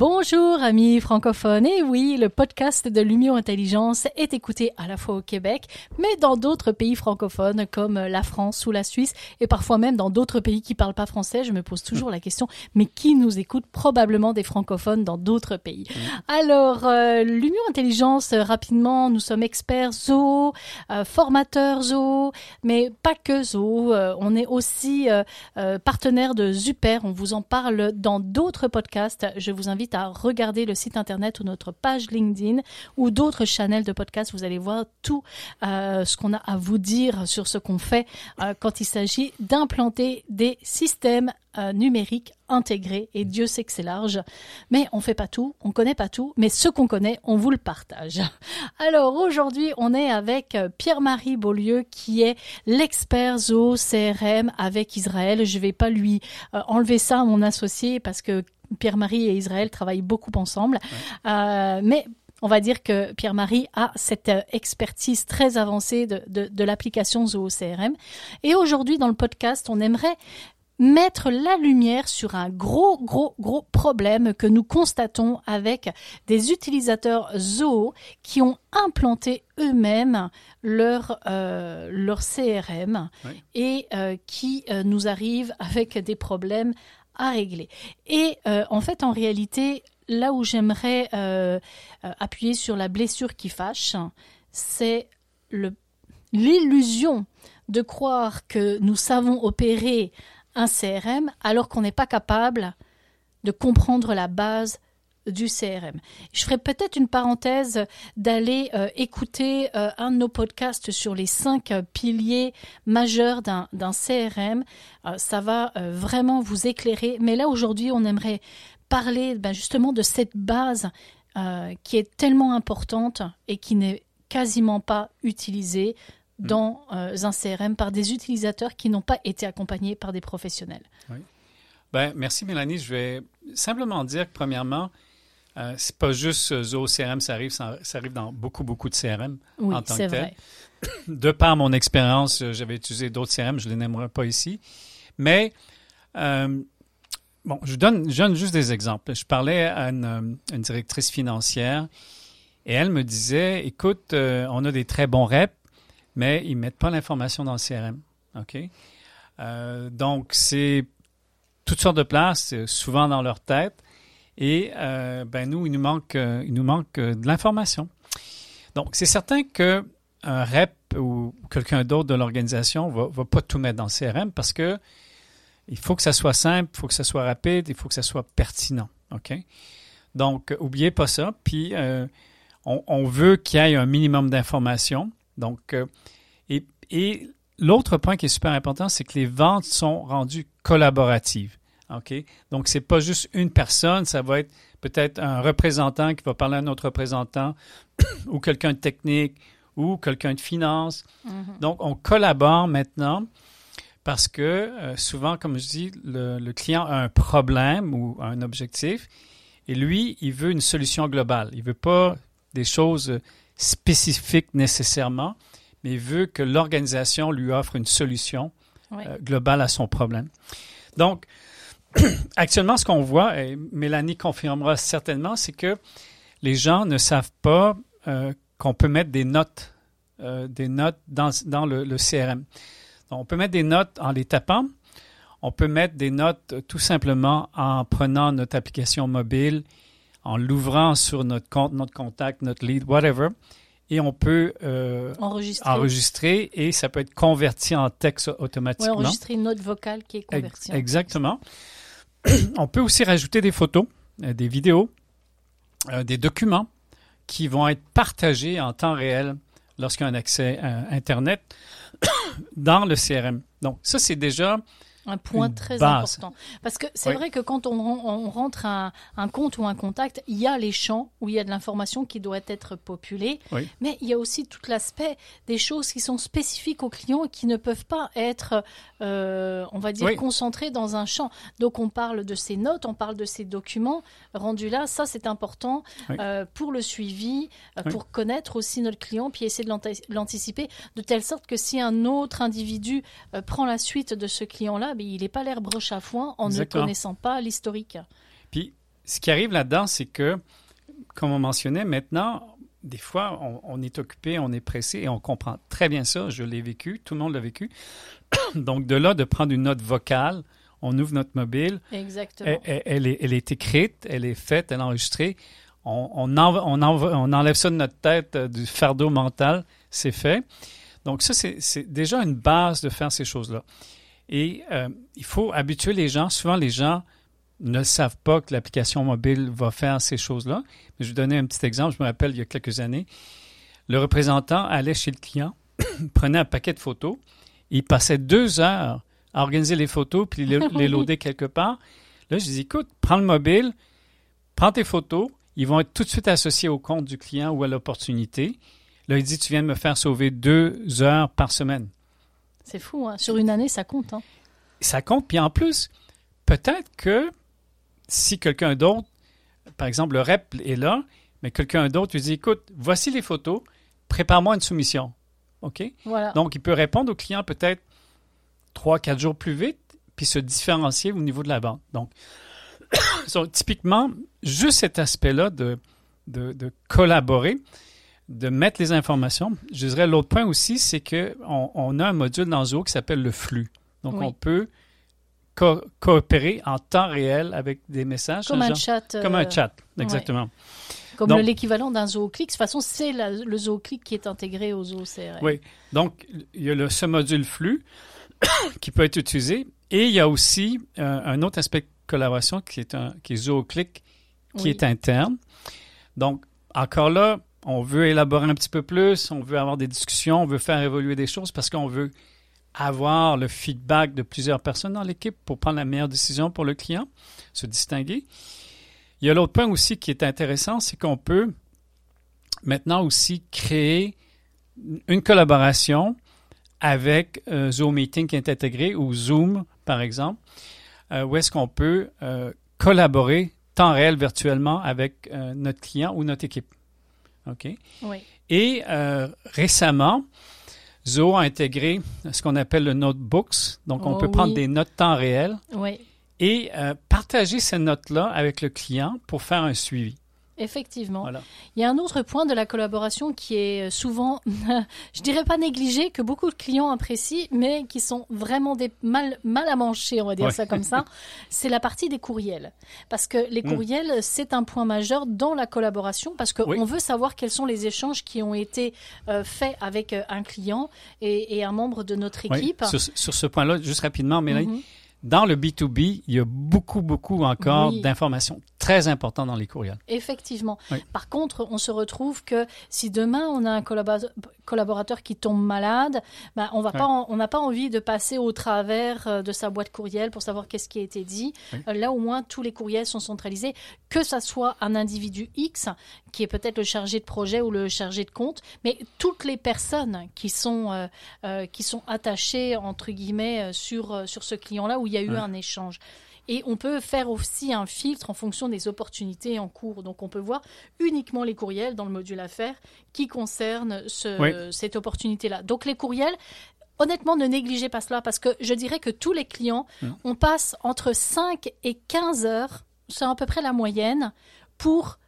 Bonjour amis francophones, et oui, le podcast de Lumio Intelligence est écouté à la fois au Québec, mais dans d'autres pays francophones comme la France ou la Suisse, et parfois même dans d'autres pays qui parlent pas français. Je me pose toujours la question, mais qui nous écoute? Probablement des francophones dans d'autres pays. Alors, euh, Lumio Intelligence, rapidement, nous sommes experts zoo, euh, formateurs zoo, mais pas que zoo. Euh, on est aussi euh, euh, partenaire de Super, on vous en parle dans d'autres podcasts. Je vous invite à regarder le site internet ou notre page LinkedIn ou d'autres channels de podcast. Vous allez voir tout euh, ce qu'on a à vous dire sur ce qu'on fait euh, quand il s'agit d'implanter des systèmes euh, numériques intégrés. Et Dieu sait que c'est large, mais on fait pas tout, on connaît pas tout, mais ce qu'on connaît, on vous le partage. Alors aujourd'hui, on est avec Pierre-Marie Beaulieu qui est l'expert Zoo CRM avec Israël. Je vais pas lui enlever ça à mon associé parce que Pierre-Marie et Israël travaillent beaucoup ensemble. Euh, mais on va dire que Pierre-Marie a cette euh, expertise très avancée de, de, de l'application Zoho CRM. Et aujourd'hui, dans le podcast, on aimerait mettre la lumière sur un gros, gros, gros problème que nous constatons avec des utilisateurs Zoho qui ont implanté eux-mêmes leur, euh, leur CRM Oui. et euh, qui euh, nous arrivent avec des problèmes Et euh, en fait, en réalité, là où j'aimerais euh, euh, appuyer sur la blessure qui fâche, c'est l'illusion de croire que nous savons opérer un CRM alors qu'on n'est pas capable de comprendre la base du CRM. Je ferai peut-être une parenthèse d'aller euh, écouter euh, un de nos podcasts sur les cinq euh, piliers majeurs d'un CRM. Ça va vraiment vous éclairer. Mais là, aujourd'hui, on aimerait parler ben, justement de cette base qui est tellement importante et qui n'est quasiment pas utilisée dans euh, un CRM par des utilisateurs qui n'ont pas été accompagnés par des professionnels. Ben, merci Mélanie. Je vais simplement dire que premièrement, euh, c'est pas juste Zoho CRM, ça arrive, ça, ça arrive dans beaucoup, beaucoup de CRM. Oui, En tant que tel. vrai. De par mon expérience, euh, j'avais utilisé d'autres CRM, je ne les nommerai pas ici. Mais, euh, bon, je donne, je donne juste des exemples. Je parlais à une, euh, une directrice financière et elle me disait, écoute, euh, on a des très bons reps, mais ils ne mettent pas l'information dans le CRM. OK? Donc, c'est toutes sortes de places, souvent dans leur tête. Et euh, ben nous, il nous manque, euh, il nous manque euh, de l'information. Donc, c'est certain que un rep ou quelqu'un d'autre de l'organisation va, va pas tout mettre dans le CRM parce que il faut que ça soit simple, il faut que ça soit rapide, il faut que ça soit pertinent. OK? Donc, oubliez pas ça. Puis, on, veut qu'il y ait un minimum d'informations. Donc, et, et l'autre point qui est super important, c'est que les ventes sont rendues collaboratives. OK? Donc, c'est pas juste une personne, ça va être peut-être un représentant qui va parler à un autre représentant ou quelqu'un de technique ou quelqu'un de finance. Donc, on collabore maintenant parce que euh, souvent, comme je dis, le, le client a un problème ou un objectif et lui, il veut une solution globale. Il veut pas des choses spécifiques nécessairement, mais il veut que l'organisation lui offre une solution euh, globale à son problème. Donc, actuellement, ce qu'on voit, et Mélanie confirmera certainement, c'est que les gens ne savent pas euh, qu'on peut mettre des notes, euh, des notes dans, dans le, le CRM. Donc, on peut mettre des notes en les tapant. On peut mettre des notes euh, tout simplement en prenant notre application mobile, en l'ouvrant sur notre compte, notre contact, notre lead, whatever. Et on peut euh, Enregistrer. enregistrer et ça peut être converti en texte automatiquement. enregistrer une note vocale qui est convertie. en Exactement. On peut aussi rajouter des photos, euh, des vidéos, euh, des documents qui vont être partagés en temps réel lorsqu'il y a un accès à Internet dans le CRM. Donc, ça, c'est déjà Un point une très base. important. Parce que c'est Oui. vrai que quand on, ren- on rentre un, un compte ou un contact, il y a les champs où il y a de l'information qui doit être populée, Oui. mais il y a aussi tout l'aspect des choses qui sont spécifiques aux clients et qui ne peuvent pas être, euh, on va dire, Oui. concentrées dans un champ. Donc on parle de ces notes, on parle de ces documents rendus là. Ça, c'est important euh, pour le suivi, euh, pour connaître aussi notre client, puis essayer de l'anti- l'anticiper, de telle sorte que si un autre individu euh, prend la suite de ce client-là, mais il n'est pas l'air broche à foin en Exactement. ne connaissant pas l'historique. Puis, ce qui arrive là-dedans, c'est que, comme on mentionnait, maintenant, des fois, on, on est occupé, on est pressé et on comprend très bien ça. Je l'ai vécu, tout le monde l'a vécu. Donc, de là, de prendre une note vocale, on ouvre notre mobile, Exactement. elle, est, elle est écrite, elle est faite, elle est enregistrée. On, on, enlève ça de notre tête, euh, du fardeau mental, c'est fait. Donc, ça, c'est déjà une base de faire ces choses-là. Et euh, il faut habituer les gens. Souvent, les gens ne savent pas que l'application mobile va faire ces choses-là. Mais je vais vous donner un petit exemple. Je me rappelle, il y a quelques années, le représentant allait chez le client, prenait un paquet de photos, il passait deux heures à organiser les photos, puis les, les loader quelque part. Là, je dis, écoute, prends le mobile, prends tes photos, ils vont être tout de suite associés au compte du client ou à l'opportunité. Là, il dit, tu viens de me faire sauver deux heures par semaine. C'est fou, hein. sur une année, ça compte. hein. Ça compte. Puis en plus, peut-être que si quelqu'un d'autre, par exemple, le rep est là, mais quelqu'un d'autre lui dit, écoute, voici les photos, prépare-moi une soumission. OK? Voilà. Donc, il peut répondre au client peut-être trois, quatre jours plus vite, puis se différencier au niveau de la vente. Donc, so, typiquement, juste cet aspect-là de, de, de collaborer, de mettre les informations. Je dirais l'autre point aussi, c'est qu'on on a un module dans Zoho qui s'appelle le flux. Donc, Oui. on peut co- coopérer en temps réel avec des messages. comme un genre- chat. euh, Comme un chat, exactement. Comme l'équivalent d'un ZooClick. De toute façon, c'est le ZooClick qui est intégré au Zoo CRM. Oui. Donc, il y a le, ce module flux qui peut être utilisé. Et il y a aussi euh, un autre aspect de collaboration qui est, un, qui est ZooClick, qui Oui. est interne. Donc, encore là, on veut élaborer un petit peu plus, on veut avoir des discussions, on veut faire évoluer des choses parce qu'on veut avoir le feedback de plusieurs personnes dans l'équipe pour prendre la meilleure décision pour le client, se distinguer. Il y a l'autre point aussi qui est intéressant, c'est qu'on peut maintenant aussi créer une collaboration avec euh, Zoom Meeting qui est intégré ou Zoom, par exemple, euh, où est-ce qu'on peut euh, collaborer temps réel virtuellement avec euh, notre client ou notre équipe. OK? Oui. Et euh, récemment, Zoho a intégré ce qu'on appelle le Notebooks. Donc, on Oh peut prendre des notes temps réel Oui. et euh, partager ces notes-là avec le client pour faire un suivi. Effectivement. Voilà. Il y a un autre point de la collaboration qui est souvent, je dirais pas négligé, que beaucoup de clients apprécient, mais qui sont vraiment des mal, mal à manger, on va dire Ouais. ça comme ça. C'est la partie des courriels. Parce que les Mm. courriels, c'est un point majeur dans la collaboration, parce qu'on Oui. veut savoir quels sont les échanges qui ont été euh, faits avec euh, un client et, et un membre de notre Oui. équipe. Sur, sur ce point-là, juste rapidement, Mélanie, Mhm. Dans le B2B, il y a beaucoup, beaucoup encore Oui. d'informations très importantes dans les courriels. Effectivement. Oui. Par contre, on se retrouve que si demain on a un collabo- collaborateur qui tombe malade, ben, on on n'a pas envie de passer au travers euh, de sa boîte courriel pour savoir qu'est-ce qui a été dit. Oui. Euh, Là, au moins, tous les courriels sont centralisés, que ça soit un individu X qui est peut-être le chargé de projet ou le chargé de compte, mais toutes les personnes qui sont euh, euh, qui sont attachées entre guillemets sur sur ce client-là où il y a eu Ouais. un échange. Et on peut faire aussi un filtre en fonction des opportunités en cours. Donc on peut voir uniquement les courriels dans le module affaires qui concernent ce- Oui. cette opportunité-là. Donc les courriels, honnêtement, ne négligez pas cela parce que je dirais que tous les clients, on passe entre 5 et 15 heures, c'est à peu près la moyenne, pour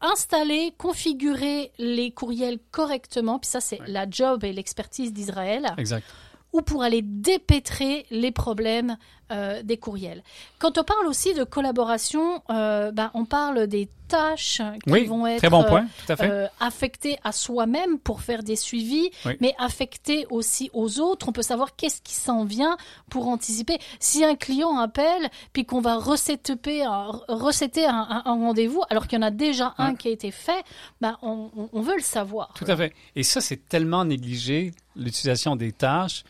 installer, configurer les courriels correctement, puis ça c'est Ouais. la job et l'expertise d'Israël, Exact. Ou pour aller dépêtrer les problèmes euh, des courriels. Quand on parle aussi de collaboration, euh, ben, on parle des tâches qui Oui, vont être très bon point, à euh, affectées à soi-même pour faire des suivis, Oui. mais affectées aussi aux autres. On peut savoir qu'est-ce qui s'en vient pour anticiper. Si un client appelle, puis qu'on va recéter un, recéter un, rendez-vous, alors qu'il y en a déjà un Ouais. qui a été fait, ben, on, veut le savoir. Tout à fait. Et ça, c'est tellement négligé, l'utilisation des tâches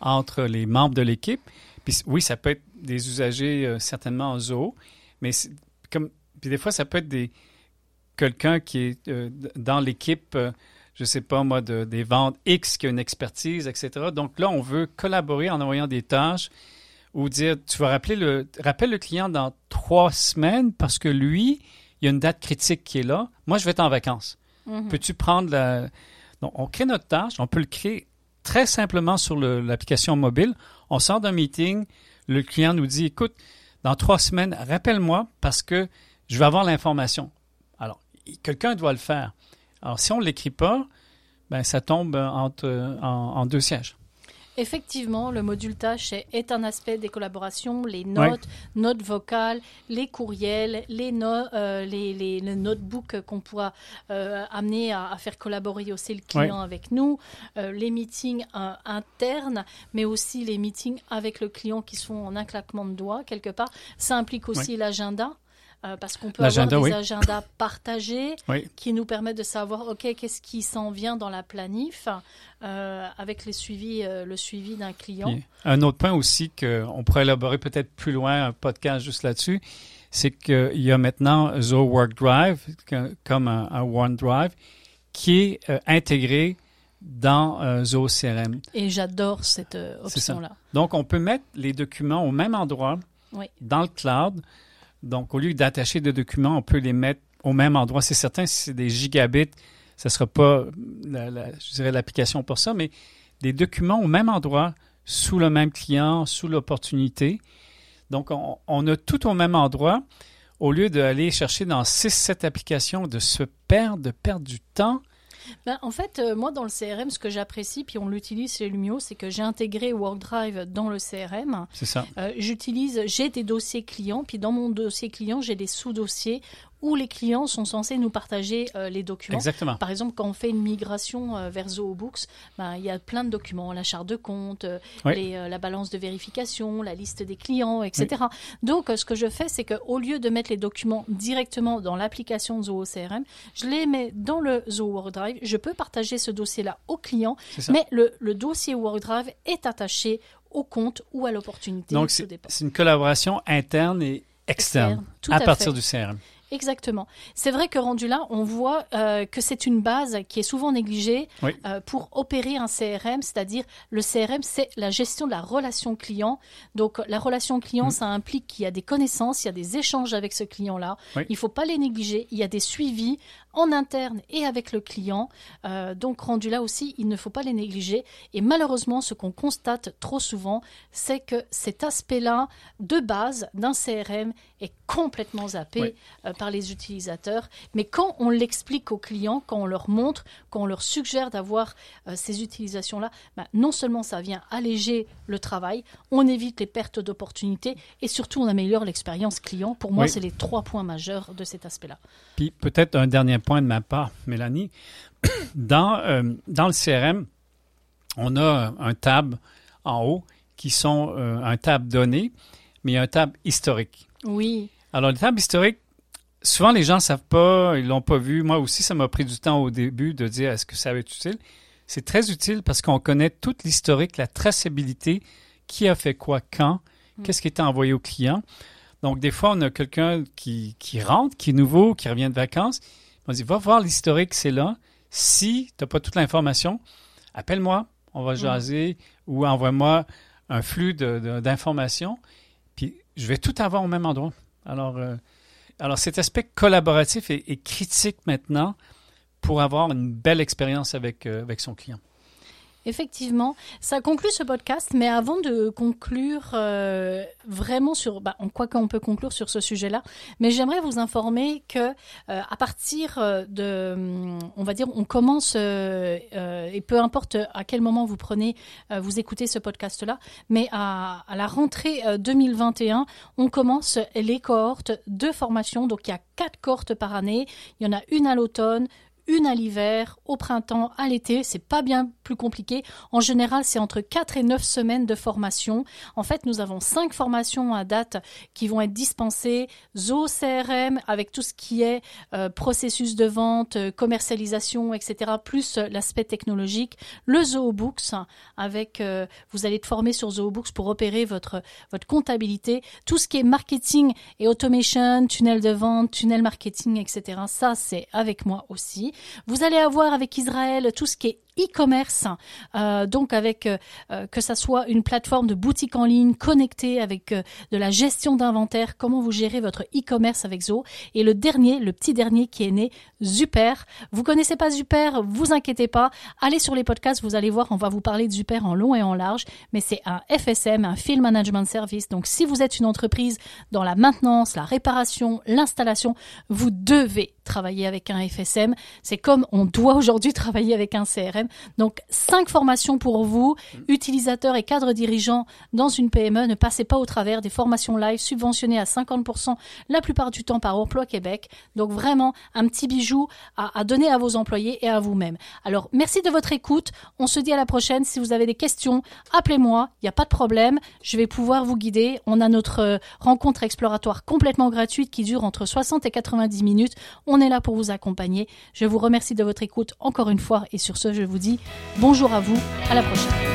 entre les membres de l'équipe. Puis oui, ça peut être des usagers euh, certainement en zoo, mais comme puis des fois ça peut être des quelqu'un qui est euh, dans l'équipe, euh, je sais pas moi, de, des ventes X qui a une expertise, etc. Donc là, on veut collaborer en envoyant des tâches ou dire tu vas rappeler le rappelle le client dans trois semaines parce que lui, il y a une date critique qui est là. Moi, je vais être en vacances. Mhm. Peux-tu prendre la. Donc, on crée notre tâche, on peut le créer très simplement sur l'application mobile. On sort d'un meeting, le client nous dit écoute, dans trois semaines, rappelle-moi parce que je vais avoir l'information. Alors, quelqu'un doit le faire. Alors, si on ne l'écrit pas, ben, ça tombe entre, en, en deux sièges. Effectivement, le module tâche est, un aspect des collaborations, les notes, notes vocales, les courriels, les, no- euh, les, les- le notebook qu'on pourra euh, amener à, à faire collaborer aussi le client avec nous, euh, les meetings internes, mais aussi les meetings avec le client qui sont en un claquement de doigts quelque part. Ça implique aussi l'agenda. Euh, parce qu'on peut avoir des oui. agendas partagés Oui. qui nous permettent de savoir ok qu'est-ce qui s'en vient dans la planif euh, avec les suivis, euh, le suivi d'un client. Un autre point aussi qu'on pourrait élaborer peut-être plus loin, un podcast juste là-dessus, c'est qu'il y a maintenant Zoho Work Drive, que- comme un, un OneDrive, qui est intégré dans euh, Zoho CRM. Et j'adore cette euh, option-là. Donc, on peut mettre les documents au même endroit Oui. dans le cloud. Donc, au lieu d'attacher des documents, on peut les mettre au même endroit. C'est certain, si c'est des gigabits, ce ne sera pas, l'application pour ça, mais des documents au même endroit, sous le même client, sous l'opportunité. Donc, on, on a tout au même endroit. Au lieu d'aller chercher dans 6-7 applications, de se perdre, de perdre du temps. Ben, en fait, euh, moi, dans le CRM, ce que j'apprécie, puis on l'utilise chez Lumio, c'est que j'ai intégré WorkDrive dans le CRM. C'est ça. Euh, J'utilise, j'ai des dossiers clients, puis dans mon dossier client, j'ai des sous-dossiers où les clients sont censés nous partager euh, les documents. Exactement. Par exemple, quand on fait une migration euh, vers ZooBooks, ben, il y a plein de documents, la charte de compte, euh, Oui. les, la balance de vérification, la liste des clients, etc. Donc, ce que je fais, c'est qu'au lieu de mettre les documents directement dans l'application Zoho CRM, je les mets dans le Zoho WorkDrive. Je peux partager ce dossier-là au client, mais le, le dossier WorkDrive est attaché au compte ou à l'opportunité. Donc, c'est une collaboration interne et externe, à, à partir fait. du CRM. Exactement. C'est vrai que rendu là, on voit euh, que c'est une base qui est souvent négligée Oui. euh, pour opérer un CRM, c'est-à-dire le CRM, c'est la gestion de la relation client. Donc la relation client, Mm. ça implique qu'il y a des connaissances, il y a des échanges avec ce client-là. Oui. Il ne faut pas les négliger. Il y a des suivis en interne et avec le client. Euh, donc rendu là aussi, il ne faut pas les négliger. Et malheureusement, ce qu'on constate trop souvent, c'est que cet aspect-là de base d'un CRM est complètement zappé Oui. euh, par les utilisateurs. Mais quand on l'explique aux clients, quand on leur montre, quand on leur suggère d'avoir euh, ces utilisations-là, bah, non seulement ça vient alléger le travail, on évite les pertes d'opportunités et surtout on améliore l'expérience client. Pour moi, Oui. c'est les trois points majeurs de cet aspect-là. Puis peut-être un dernier point de ma part, Mélanie. Dans, euh, dans le CRM, on a un tab en haut qui sont un tab donné, mais un tab historique. Oui, Alors, le tab historique, souvent les gens ne savent pas, ils l'ont pas vu. Moi aussi, ça m'a pris du temps au début de dire est-ce que ça va être utile? C'est très utile parce qu'on connaît toute l'historique, la traçabilité, qui a fait quoi quand, qu'est-ce qui était envoyé au client. Donc, des fois, on a quelqu'un qui, qui rentre, qui est nouveau, qui revient de vacances. On dit va voir l'historique, c'est là. Si tu n'as pas toute l'information, appelle-moi, on va jaser ou envoie-moi un flux de- de- d'informations. Je vais tout avoir au même endroit. Alors, euh, cet aspect collaboratif est, critique maintenant pour avoir une belle expérience avec, euh, avec son client. Effectivement, ça conclut ce podcast, mais avant de conclure euh, vraiment sur, bah, en quoi qu'on peut conclure sur ce sujet-là, mais j'aimerais vous informer que euh, à partir euh, de, on va dire, on commence et peu importe à quel moment vous prenez, vous écoutez ce podcast-là, mais à, à la rentrée euh, 2021, on commence les cohortes de formation. Donc il y a quatre cohortes par année. Il y en a une à l'automne, une à l'hiver, au printemps, à l'été. C'est pas bien plus compliqué. En général, c'est entre 4 et 9 semaines de formation. En fait, nous avons 5 formations à date qui vont être dispensées. Zo CRM avec tout ce qui est euh, processus de vente, euh, commercialisation, etc. Plus euh, l'aspect technologique. Le Zoobooks avec, vous allez être formé sur Zoobooks pour opérer votre, votre comptabilité. Tout ce qui est marketing et automation, tunnel de vente, tunnel marketing, etc. Ça, c'est avec moi aussi. Vous allez avoir avec Israël tout ce qui est e-commerce, euh, donc avec euh, euh, que ça soit une plateforme de boutique en ligne connectée avec de la gestion d'inventaire, comment vous gérez votre e-commerce avec Zo. Et le dernier, le petit dernier qui est né, Super. Vous connaissez pas Super, vous inquiétez pas, allez sur les podcasts, vous allez voir, on va vous parler de Super en long et en large, mais c'est un FSM, un Field Management Service. Donc si vous êtes une entreprise dans la maintenance, la réparation, l'installation, vous devez travailler avec un FSM. C'est comme on doit aujourd'hui travailler avec un CRM. Donc, cinq formations pour vous, utilisateurs et cadres dirigeants dans une PME. Ne passez pas au travers des formations live subventionnées à 50% la plupart du temps par Emploi Québec. Donc, vraiment, un petit bijou à, à donner à vos employés et à vous-même. Alors, merci de votre écoute. On se dit à la prochaine. Si vous avez des questions, appelez-moi. Il n'y a pas de problème. Je vais pouvoir vous guider. On a notre euh, rencontre exploratoire complètement gratuite qui dure entre 60 et 90 minutes. On est là pour vous accompagner. Je vous remercie de votre écoute encore une fois et sur ce, je vous dis bonjour à vous. À la prochaine.